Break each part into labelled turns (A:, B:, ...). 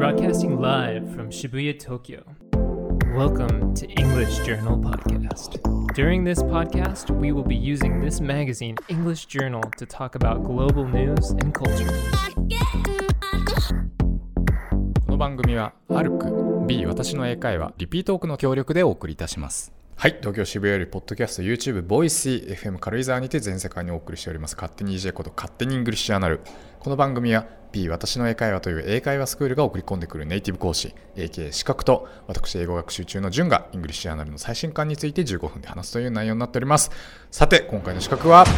A: Broadcasting live from Shibuya, Tokyo. Welcome to English Journal Podcast. During this podcast, we will be using this magazine, English Journal, to talk about global news and culture.
B: この番組はアルク B 私の英会話リピートークの協力でお送りいたしますはい東京渋谷よりポッドキャスト YouTube ボイシー FM 軽井沢にて全世界にお送りしております勝手に EJ こと勝手にイングリッシュアナルこの番組は B 私の英会話という英会話スクールが送り込んでくるネイティブ講師 AK 資格と私英語学習中のジュンが English Journal の最新刊について15分で話すという内容になっておりますさて今回の資格はピ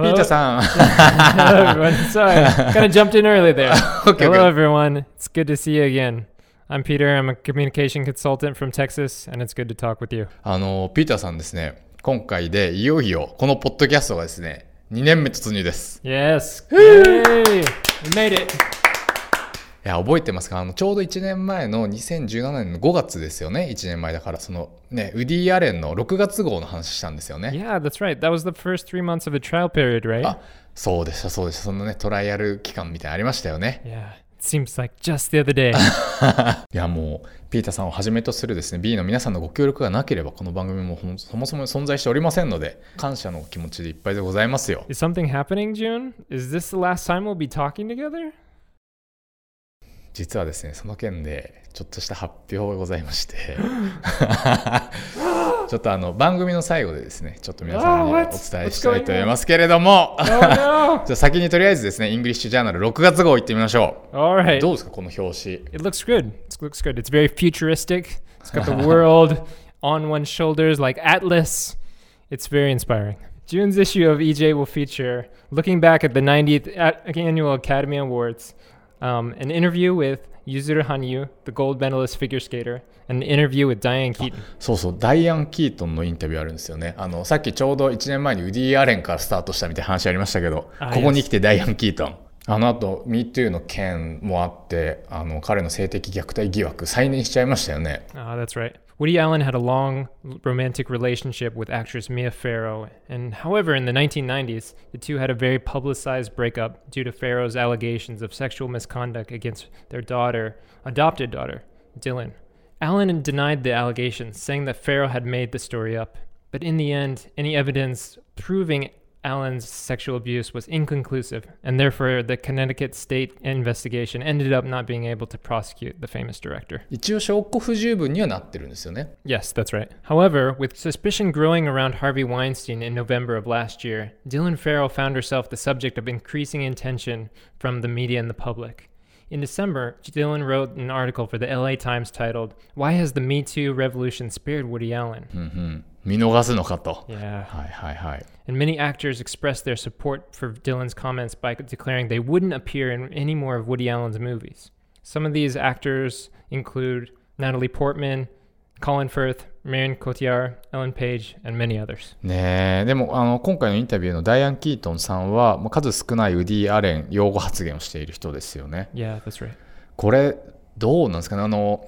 A: Hello,
B: ーターさん
A: Hello everyone. Sorry, kind of jumped in early there.
B: Okay,
A: Hello everyone. It's good to see you again. I'm Peter. I'm a communication consultant from Texas, and it's good to talk with you.
B: あの、ピーターさんですね、今回でいよいよこのポッドキャストがですね、2年目突入です。
A: Yes. Yay! We made it.
B: いや、覚えてますかあの、ちょうど1年前の2017年の5月ですよね。1年前だから、そのね、ウディ・アレンの6月号の話したんですよね。
A: Yeah, that's right. That was the first three months of the trial period, right?
B: あ、そうでした、そうでした。そのね、トライアル期間みたいなのありましたよね。
A: Yeah. Seems like just the other day.
B: いや、もう、ピーターさんをはじめとするですね、B の皆さんのご協力がなければ、この番組もそもそも存在しておりませんので、感謝の気持ちでいっぱいでございますよ。
A: Is something happening, June? Is this the last time we'll be talking together?
B: 実はですねその件でちょっとした発表がございましてちょっとあの番組の最後でですねちょっと皆さんに
A: Oh,
B: お?伝えしたいと思いますけれども
A: Oh!
B: じゃあ先にとりあえずですねイングリッシュジャーナル6月号行ってみましょう
A: right.
B: どうですかこの表紙
A: It looks good. It looks good. It's very futuristic. It's got the world on one's shoulders like Atlas. It's very inspiring. June's issue of EJ will feature looking back at the 90th a- annual Academy Awards, um, an interview with Yuzuru Hanyu, the gold medalist figure skater, an interview with Diane Keaton.
B: そうそう。ダイアン・キートンのインタビューあるんですよね。あのさっきちょうど1年前にウディ・アレンからスタートしたみたいな話ありましたけど
A: あ
B: ここに来てダイアン・キートンあの後 MeToo の件もあってあの彼の性的虐待疑惑再燃しちゃいましたよね。
A: Ah, that's right. Woody Allen had a long romantic relationship with actress Mia Farrow, and however, in the 1990s, the two had a very publicized breakup due to Farrow's allegations of sexual misconduct against their daughter, adopted daughter, Dylan. Allen denied the allegations, saying that Farrow had made the story up. But in the end, any evidence proving Allen's sexual abuse was inconclusive, and therefore the Connecticut state investigation ended up not being able to prosecute the famous director.
B: 一応証拠不十分にはなってるんですよね
A: Yes, that's right. However, with suspicion growing around Harvey Weinstein in November of last year, Dylan Farrell found herself the subject of increasing attention from the media and the public. In December, Dylan wrote an article for the LA Times titled, Why Has the Me Too Revolution Spared Woody Allen?
B: うんうん見逃すのかと
A: Yeah.
B: はいはいはい
A: And many actors expressed their support for Dylan's comments by declaring they wouldn't appear in any more of Woody Allen's movies. Some of these actors include Natalie Portman, Colin Firth, Marion Cotillard, Ellen Page, and many others.
B: ねえでもあの今回のインタビューのダイアン・キートンさんはもう数少ないウディ・アレン擁護発言をしている人ですよね
A: Yeah, that's right.
B: これどうなんですかねあの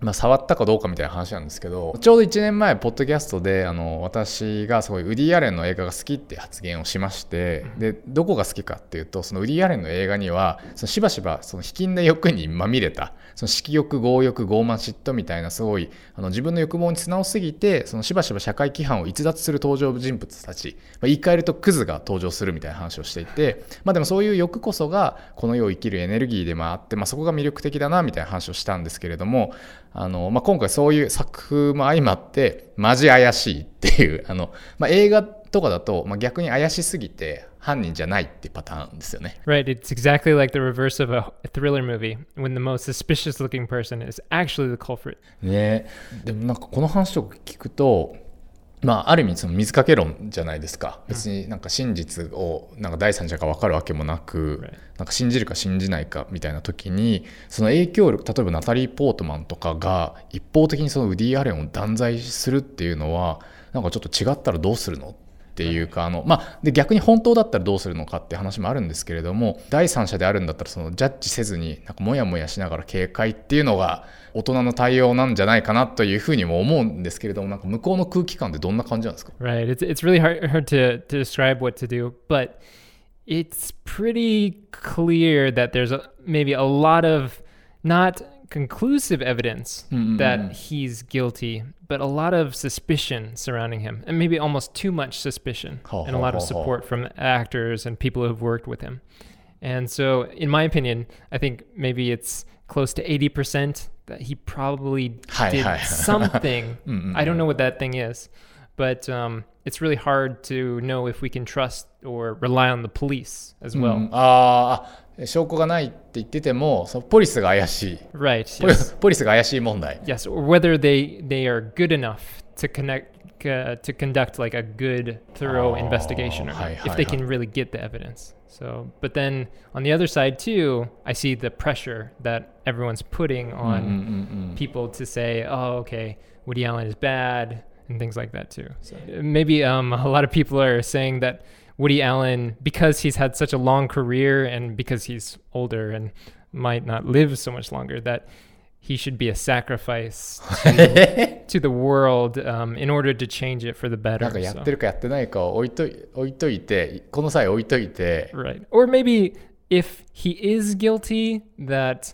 B: まあ、触ったかどうかみたいな話なんですけどちょうど1年前ポッドキャストであの私がすごいウディ・アレンの映画が好きって発言をしましてでどこが好きかっていうとそのウディ・アレンの映画にはそのしばしばその卑近な欲にまみれたその色欲強欲傲慢嫉妬みたいなすごいあの自分の欲望に素直すぎてそのしばしば社会規範を逸脱する登場人物たち、まあ、言い換えるとクズが登場するみたいな話をしていて、まあ、でもそういう欲こそがこの世を生きるエネルギーでもあって、まあ、そこが魅力的だなみたいな話をしたんですけれどもあの、まあ、今回そういう作風も相まってマジ怪しいっていうあの、まあ、映画とかだと、まあ、逆に怪しすぎて犯人じゃないってパターンですよね。
A: Right, it's exactly like the reverse of a, thriller movie when the most suspicious looking person is actually the culprit.
B: ねでもなんかこの話とか聞くとまあある意味その水かけ論じゃないですか別になんか真実をなんか第三者が分かるわけもなく.なんか信じるか信じないかみたいな時にその影響力例えばナタリー・ポートマンとかが一方的にそのウディ・アレンを断罪するっていうのはなんかちょっと違ったらどうするのっていうかあの、まあ、で逆に本当だったらどうするのかって話もあるんですけれども第三者であるんだったらそのジャッジせずになんかモヤモヤしながら警戒っていうのが大人の対応なんじゃないかなというふうにも思うんですけれどもなんか向こうの空気感ってどんな感じなんですか
A: ？Right. It's it's really hard, hard to, to describe what to do, but it's pretty clear that there's a, maybe a lot of not conclusive evidence
B: Mm, mm,
A: that he's guilty, but a lot of suspicion surrounding him, and maybe almost too much suspicion,
B: Ho,
A: and a
B: ho,
A: lot of
B: ho.
A: support from actors and people who have worked with him. And so, in my opinion, I think maybe it's close to 80% that he probably
B: Hi,
A: did
B: hi.
A: something. I don't know what that thing is, but um, it's really hard to know if we can trust or rely on the police as
B: う
A: well.
B: んあーあ証拠がないって言っててもそのポリスが怪しい
A: Right.
B: ポリ
A: Yes.
B: ポリスが怪しい問題
A: yes. Or whether they they are good enough to connect. Uh, to conduct like a good, thorough
B: Oh,
A: investigation, or not,
B: hi,
A: if
B: hi,
A: they
B: hi.
A: can really get the evidence. So, but then on the other side too, I see the pressure that everyone's putting
B: うん
A: on
B: うんうんうん
A: people to say, "Oh, okay, Woody Allen is bad," and things like that too. So maybe um, a lot of people are saying that Woody Allen, because he's had such a long career and because he's older and might not live so much longer, that he should be a sacrifice to, to the world um, in order to change it for the
B: な
A: better.
B: んかやっ
A: so.
B: てるかやってないかを置いとい置いといてこの際置いといて
A: Right. Or maybe if he is guilty, that,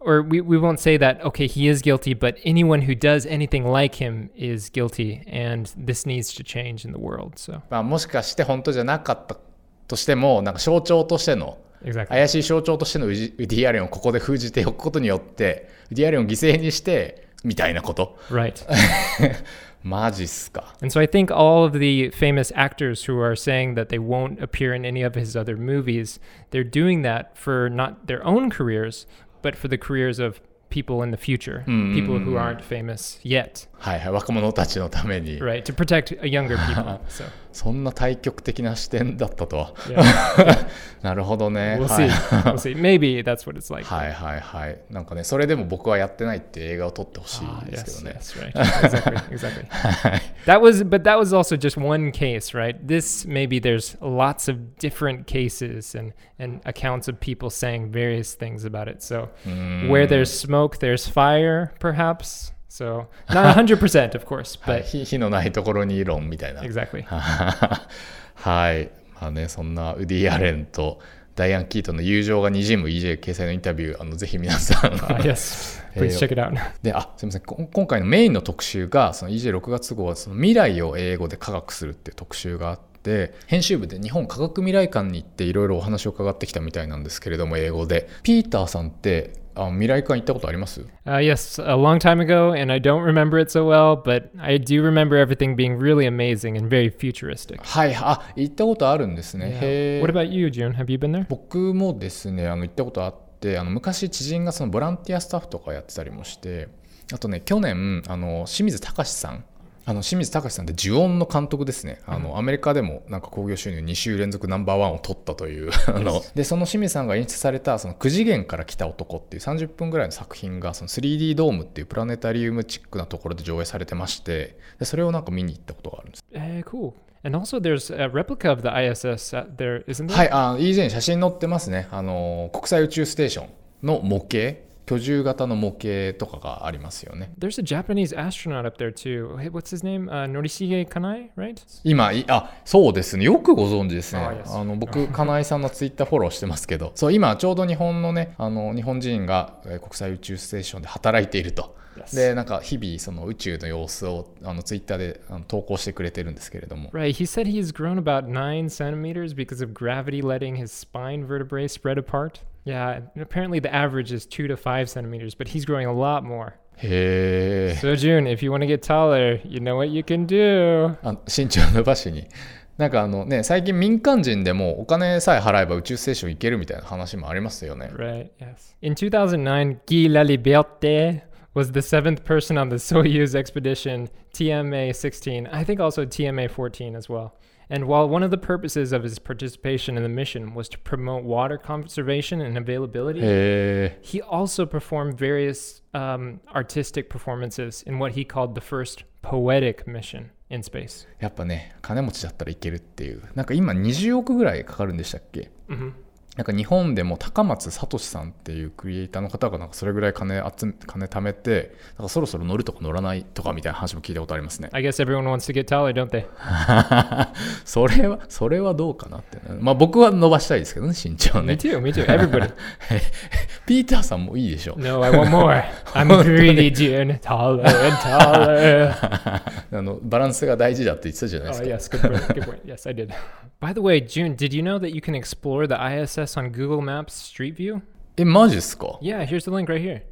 A: or we, we won't say that, okay, he is guilty, but anyone who does anything like him is guilty, and this needs to change in the world. So,
B: まあ、もしかして本当じゃなかったとしてもなんか象徴としての
A: exactly.
B: 怪しい象徴としてのウジウディ・アレンをここで封じておくことによってウディ・アレンを犠牲にしてみたいなこと
A: Right.
B: マジっすか
A: And so I think all of the famous actors who are saying that they won't appear in any of his other movies, they're doing that for not their own careers, but for the careers of people in the future, people who aren't famous yet.
B: はいはい若者たちのために、
A: Right, to protect uh, younger people. So
B: そんな対極的な視点だったとは
A: yeah,
B: なるほどね
A: we'll
B: は
A: see.
B: い
A: We'll see. Maybe that's what it's like.
B: はいはいはいなんかねそれでも僕はやってないって映画を撮ってほし
A: Ah,
B: いですけ
A: yes,
B: どね
A: yes, right. Exactly, exactly. That was, but that was also just one case, right? This maybe there's lots of different cases and and accounts of people saying various things about it. So where there's smoke, there's fire, perhaps. So not hundred percent, of course,
B: はい
A: but
B: 火火のないところに論みたいな
A: exactly.
B: はいまあねそんなウディ・アレンと ダイアン・キートンの友情がにじむ EJ 掲載のインタビューあのぜひ皆さん。
A: Uh, yes, please check it out.
B: であすみません。こ今回のメインの特集がその EJ6 月号はその未来を英語で科学するっていう特集があって編集部で日本科学未来館に行っていろいろお話を伺ってきたみたいなんですけれども英語でピーターさんってあ未来館行ったことあります
A: ？Uh, yes, a long time ago, and I don't remember it so well, but I do remember everything being really amazing and very futuristic.
B: はいあ行ったことあるんですね、へえ
A: What about you, June? Have you been there?
B: 僕もですねあの行ったことあってあの昔知人がそのボランティアスタッフとかやってたりもしてあとね去年あの清水隆さんあの清水隆さんって呪音の監督ですねあの、アメリカでもなんか興行収入2週連続ナンバーワンを取ったという あのでその清水さんが演出された「その9次元から来た男」っていう30分ぐらいの作品がその 3D ドームっていうプラネタリウムチックなところで上映されてましてでそれをなんか見に行ったことがあるんです
A: Eh, cool. And also, there's a replica of the ISS out there, isn't there?
B: はい、あ EJ に写真載ってますね。あの国際宇宙ステーションの模型、居住型の模型とかがありますよね。
A: There's a Japanese astronaut up there too. What's his name? Uh, Norishige Kanai, right?
B: 今、いあそうですね、よくご存知ですね。
A: あ yes
B: あの僕、金井さんのツイッターフォローしてますけど、そう今、ちょうど日本のね、あの日本人がえー国際宇宙ステーションで働いていると。
A: Yes.
B: で、なんか日々、その宇宙の様子をあのツイッターであの投稿してくれてるんですけれども。
A: Right. He said he's grown about nine centimeters because of gravity letting his spine vertebrae spread apart. Yeah. and apparently, the average is two to five centimeters, but he's growing a lot more.
B: へえ。
A: So, June, if you want to get taller, you know what you can do.
B: あ身長伸ばしに。なんかあのね、最近民間人でもお金さえ払えば宇宙ステーション行けるみたいな話もありますよね。
A: Right. Yes. In 2009, Guy Laliberté was the seventh person on the Soyuz expedition TMA 16. I think also TMA 14 as well. And while one of the purposes of his participation in the mission was to promote water conservation and availability,
B: へえ。
A: he also performed various um, artistic performances in what he called the first poetic mission in space.
B: やっぱね、金持ちだったらいけるっていう。なんか今20億ぐらいかかるんでしたっけ
A: hmm
B: なんか日本でも高松聡さんっていうクリエイターの方がなんかそれぐらい金集め金貯めてなんかそろそろ乗るとか乗らないとかみたいな話も聞いたことありますね
A: I guess everyone wants to get taller, don't they?
B: それはそれはどうかなって、まあ僕は伸ばしたいですけどね身長
A: Me
B: ね
A: too, me too. Everybody.
B: ピーターさんもいいでしょ
A: No, I want more. I'm greedy, June. Taller and taller.
B: あのバランスが大事だって言ってたじゃないで
A: Oh,
B: すか、
A: yes, good point. Good point. Yes, I did. By the way, June, did you know that you can explore the ISS on Google Maps Street View?
B: えマジっすか
A: Yeah, here's the link right here.
B: へ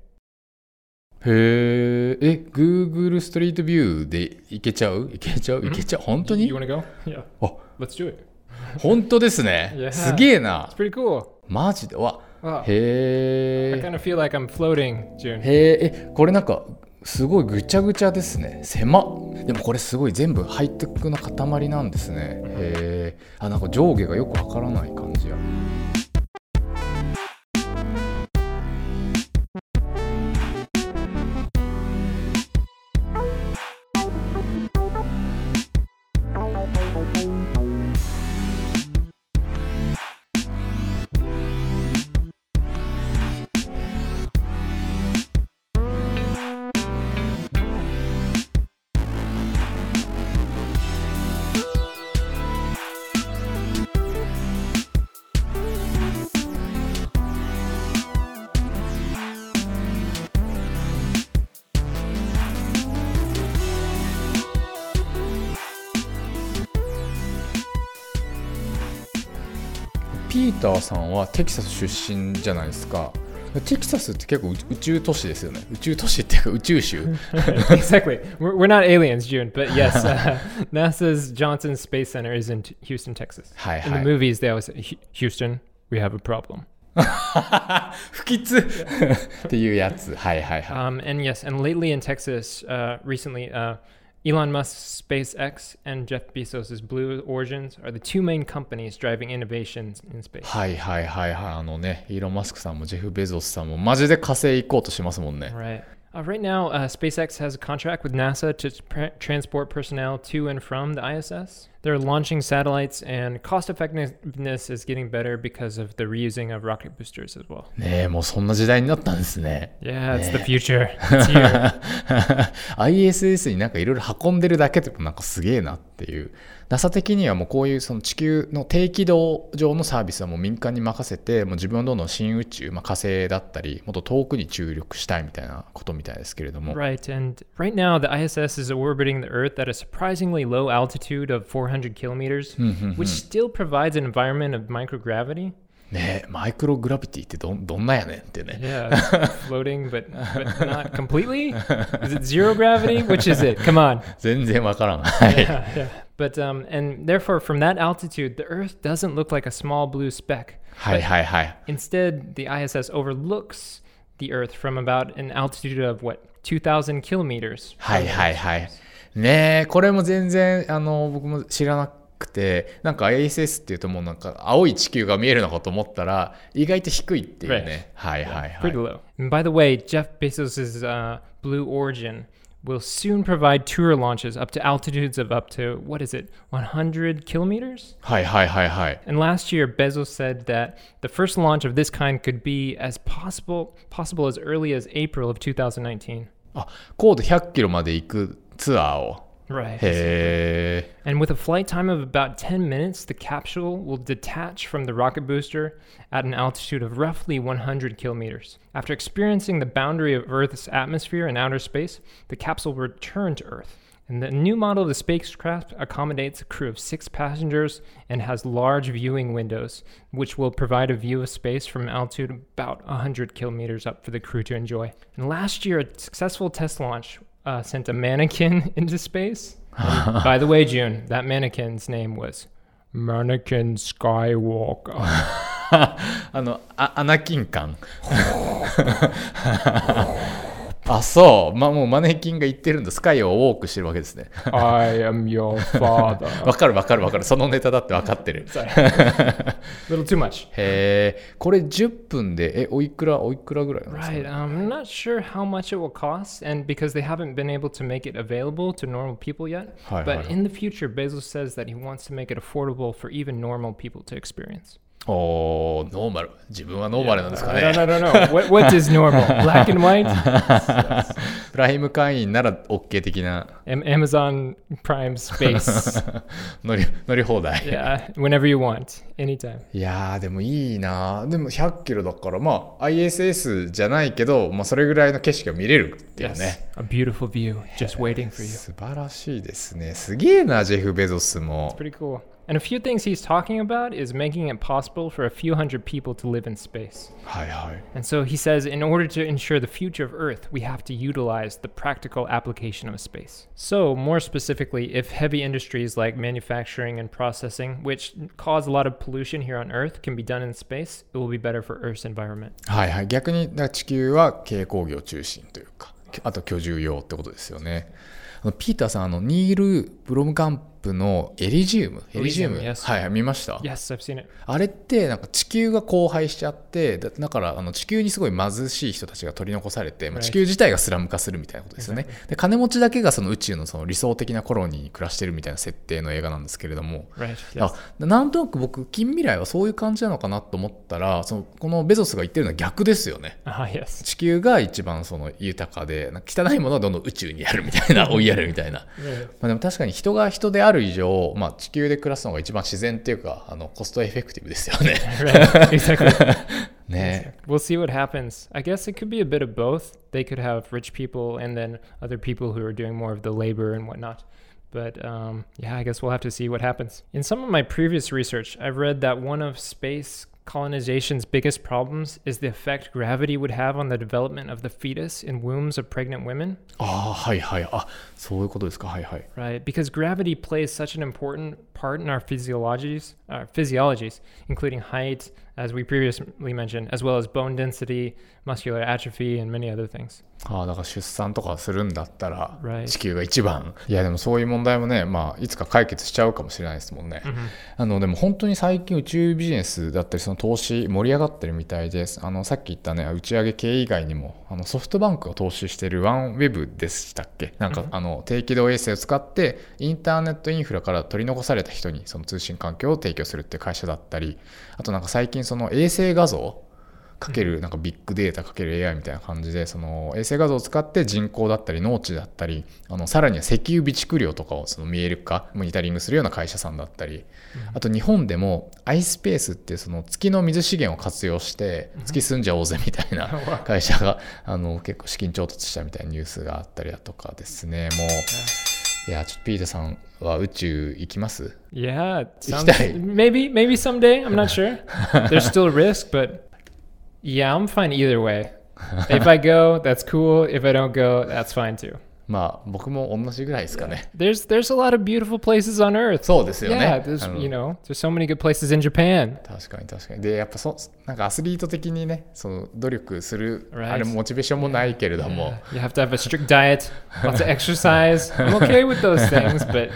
B: ええ Google ストリートビューで行けちゃう行けちゃう行けちゃう本当
A: You
B: に
A: want to go? Yeah.
B: あ
A: Let's do it.
B: 本当ですね
A: Yeah.
B: すげえな
A: It's pretty cool.
B: マジでわ
A: Wow.
B: へ
A: I
B: え。
A: Kind of feel like I'm floating, June.
B: へえ。えこれなんかすごいぐちゃぐちゃですね。狭っ。でもこれすごい全部ハイテクな塊なんですね。へえ。あなんか上下がよくわからない感じやーターさんはテキサス出身じゃないですかテキサスって結構宇宇宙都市ですよね宇宙都市っていうか宇宙州
A: exactly. We're, we're not aliens, June, but yes, uh, NASA's Johnson Space Center is in Houston, Texas.
B: はい
A: In
B: は
A: the
B: い
A: movies, they always say, "Hu- Houston, we have a problem.
B: 不吉っていうやつはいはいはい
A: Um, and yes, and lately in Texas, uh, recently, uh, Elon Musk's SpaceX and Jeff Bezos' Blue Origins are the two main companies driving innovations in space.
B: はいはいはいはいあのねイーロン・マスクさんもジェフ・ベゾスさんもマジで火星行こうとしますもんね
A: Right. Uh, right now, uh, SpaceX has a contract with NASA to pr- transport personnel to and from the ISS. They're launching satellites, and cost effectiveness is getting better because of the reusing of rocket boosters as well.
B: ねえもうそんな時代になったんですね
A: Yeah, it's the future. It's here.
B: ISS になんかいろいろ運んでるだけでもなんかすげえなっていう NASA 的にはもうこういうその地球の低軌道上のサービスはもう民間に任せてもう自分はどんどん新宇宙、まあ、火星だったりもっと遠くに注力したいみたいなことみたいですけれども
A: Right, and right now the ISS is orbiting the Earth at a surprisingly low altitude of 400 kilometers, which still provides an environment of microgravity.
B: ねえマイクログラビティってどんどんなやねんってね
A: Yeah, it's floating, but but not completely. Is it zero gravity? Which is it? Come on.
B: 全然わからんはい
A: Yeah, yeah. But um, and therefore, from that altitude, the Earth doesn't look like a small blue speck.
B: はいはいはい
A: Instead, the ISS overlooks the Earth from about an altitude of what 2,000 kilometers.
B: はいはいはい。 ねえ、これも全然、あの、僕も知らなくて、なんか ISS っていうともうなんか青い地球が見えるのかと思ったら、意外と低いっていうね。はいはいは
A: Pretty
B: い。
A: low. And by the way, Jeff Bezos' uh, Blue Origin will soon provide tour launches up to altitudes of up to what is it, 100 kilometers?
B: はいはいはいはい。
A: And last year, Bezos said that the first launch of this kind could be as possible possible as early as April of 2019.
B: あ、高度100キロまで行く ツアーを。
A: Right.
B: へえ。
A: And with a flight time of about 10 minutes, the capsule will detach from the rocket booster at an altitude of roughly 100 kilometers. After experiencing the boundary of Earth's atmosphere and outer space, the capsule will return to Earth. And the new model of the spacecraft accommodates a crew of six passengers and has large viewing windows, which will provide a view of space from an altitude about 100 kilometers up for the crew to enjoy. And last year, a successful test launch uh, sent a mannequin into space. And by the way, June, that mannequin's name was Mannequin Skywalker.
B: あの、あアナキン感。 あ、そう。まあもうマネキンが言ってるんだ。スカイをウォークしてるわけですね。
A: I am your father.
B: わかるわかるわかる。そのネタだってわかってる。
A: Little too much.
B: へえ。これ10分で、え、おいくら、おいくらぐらいなんですか
A: Right. Um, I'm not sure how much it will cost, and because they haven't been able to make it available to normal people yet.
B: Hi,
A: but
B: hi.
A: in the future, Bezos says that he wants to make it affordable for even normal people to experience.
B: おーノーマル自分はノーマルなんですかね
A: I don't, I don't know. What, what is normal? Black and white?
B: プライム会員なら OK 的な
A: Am- Amazon Prime Space.
B: 乗り乗り放題
A: yeah, whenever you want, anytime.
B: いやーでもいいなでも100キロだからまあ ISS じゃないけど、まあ、それぐらいの景色が見れるっていう
A: Yes,
B: ね
A: a beautiful view just waiting for you.
B: 素晴らしいですねすげえなジェフ・ベゾスも
A: Pretty cool. And a few things he's talking about is making it possible for a few hundred people to live in space.
B: はいはい
A: And so he says, in order to ensure the future of Earth, we have to utilize the practical application of space. So, more specifically, if heavy industries like manufacturing and processing, which cause a lot of pollution here on Earth, can be done in space, it will be better for Earth's environment.
B: はいはい逆にだから地球は軽工業中心というかあと居住用ってことですよねあのピーターさんあのニール・ブロムカンプ プのエリジウム？エリジウム.はいはい見ました
A: ？Yes.
B: あれってなんか地球が荒廃しちゃってだだからあの地球にすごい貧しい人たちが取り残されて、まあ.地球自体がスラム化するみたいなことですよね。で金持ちだけがその宇宙のその理想的なコロニーに暮らしてるみたいな設定の映画なんですけれども。あなんとなく僕近未来はそういう感じなのかなと思ったらそのこのベゾスが言ってるのは逆ですよね
A: Ah.
B: 地球が一番その豊かで汚いものはどんどん宇宙にやるみたいな追いやるみたいな.まあ、でも確かに人が人である以上、まあ、地球で暮らすのが一番自然っていうかあのコストエフェクティブですよね。
A: Right. exactly.
B: ね
A: We'll see what happens. I guess it could be a bit of both. They could have rich people and then other people who are doing more of the labor and whatnot. But um, yeah, I guess we'll have to see what happens. In some of my previous research, I've read that one of space colonization's biggest problems is the effect gravity would have on the development of the fetus in wombs of pregnant women.
B: Ah, ah,
A: right, because gravity plays such an important part in our physiologies, uh, physiologies, including height, as we previously mentioned, as well as bone density, muscular atrophy, and many other things.
B: ああだから出産とかするんだったら.地球が一番。いやでもそういう問題もね、まあ、いつか解決しちゃうかもしれないですもんね、あのでも本当に最近宇宙ビジネスだったりその投資盛り上がってるみたいです。あのさっき言ったね打ち上げ系以外にもあのソフトバンクが投資してるワンウェブでしたっけ？なんか、あの低軌道衛星を使ってインターネットインフラから取り残された人にその通信環境を提供するっていう会社だったりあとなんか最近その衛星画像かけるなんかビッグデータかける AI みたいな感じでその衛星画像を使って人口だったり農地だったりあのさらには石油備蓄量とかをその見える化モニタリングするような会社さんだったりあと日本でも iSpace ってその月の水資源を活用して月住んじゃおうぜみたいな 会社があの結構資金調達したみたいなニュースがあったりだとかですねもういやちょっとピーターさんは宇宙行きます
A: ？Yeah, sounds,
B: Exciting.
A: maybe maybe someday. I'm not sure. There's still risk, but yeah, I'm fine either way. if I go, that's cool. If I don't go, that's fine too.
B: まあ僕も同じぐらいですかね
A: There's there's a lot of beautiful places on Earth.
B: そうですよ
A: Yeah,
B: ね
A: there's
B: あの
A: you know there's so many good places in Japan.
B: 確かに確かにでやっぱそなんかアスリート的にねその努力する
A: Right.
B: あれもモチベーションもないけれども、
A: You have to have a strict diet, lots of exercise. I'm okay with those things, but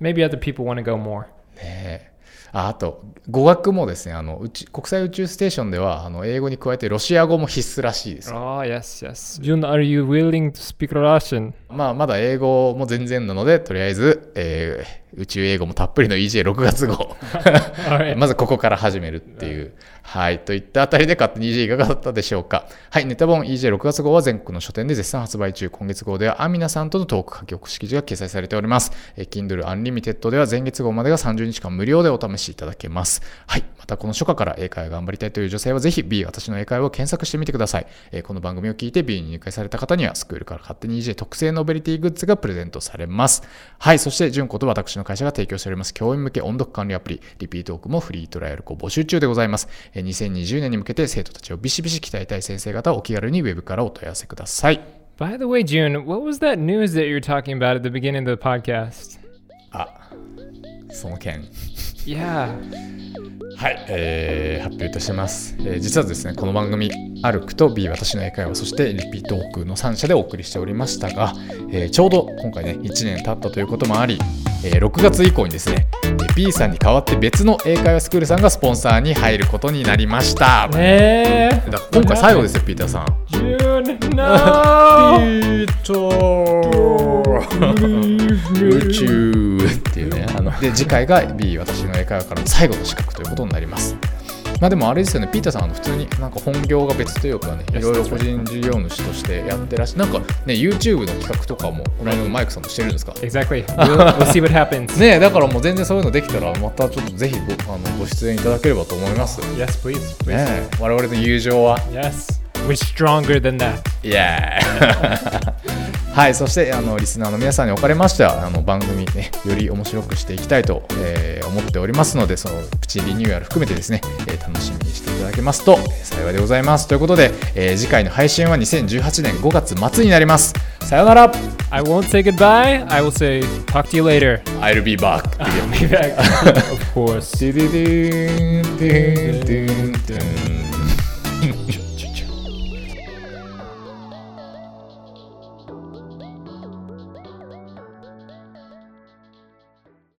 A: maybe other people want to go more.
B: ねえ ああと語学もですねあの宇宙国際宇宙ステーションではあの英語に加えてロシア語も必須らしいですよ
A: Oh yes, yes. Jun, are you willing to speak Russian?
B: まあまだ英語も全然なのでとりあえず、えー宇宙英語もたっぷりの EJ6 月号. まずここから始めるっていう。はい。といったあたりで勝手に EJ いかがだったでしょうか。はい。ネタ本 EJ6 月号は全国の書店で絶賛発売中。今月号ではアミナさんとのトーク書き起こし記事が掲載されております。えー Kindle Unlimited では前月号までが30日間無料でお試しいただけます。はい。またこの初夏から英会話頑張りたいという女性はぜひ B 私の英会話を検索してみてください。えーこの番組を聞いて B に入会された方にはスクールから勝手に EJ 特製ノベリティグッズがプレゼントされます。はい。そして、純子と私の会社が提供しております教員向け音読管理アプリ、リピートークもフリートライアルを募集中でございます。えー2020年に向けて生徒たちをビシビシ鍛えたい先生方はお気軽にウェブからお問い合わせください。
A: By the way, June, what was that news that you were talking about at the beginning of the podcast?
B: あ、その件。
A: Yeah.
B: はい、えー発表いたします、えー実はですねこの番組「歩く」と B 私の英会話そしてリピートークの3社でお送りしておりましたが、えーちょうど今回ね1年経ったということもあり、えー6月以降にですねえー B さんに代わって別の英会話スクールさんがスポンサーに入ることになりましただ
A: Eh?
B: から今回最後ですよピーターさん
A: June,
B: ピ
A: no!
B: ート 宇宙で次回が B 私の英会話からの最後の資格ということになりますまあでもあれですよねピーターさんあの普通になんか本業が別というかねいろいろ個人事業主としてやってらっしゃるなんかね YouTube の企画とかもこの間のマイクさんもしてるんですか
A: ？Exactly. We'll, we'll see what happens.
B: ねだからもう全然そういうのできたらまたちょっとぜひごあのご出演いただければと思います。
A: Yes, please. please.
B: ね我々の友情は
A: Yes. We're stronger than that.
B: イエーイはいそしてあのリスナーの皆さんにおかれましてはあの番組ねより面白くしていきたいと、えー思っておりますのでそのプチリニューアル含めてですね、えー楽しみにしていただけますと、えー幸いでございますということで、えー次回の配信は2018年5月末になりますさようなら
A: I won't say goodbye. I will say talk to you later.
B: I'll be back
A: I'll be back. of course.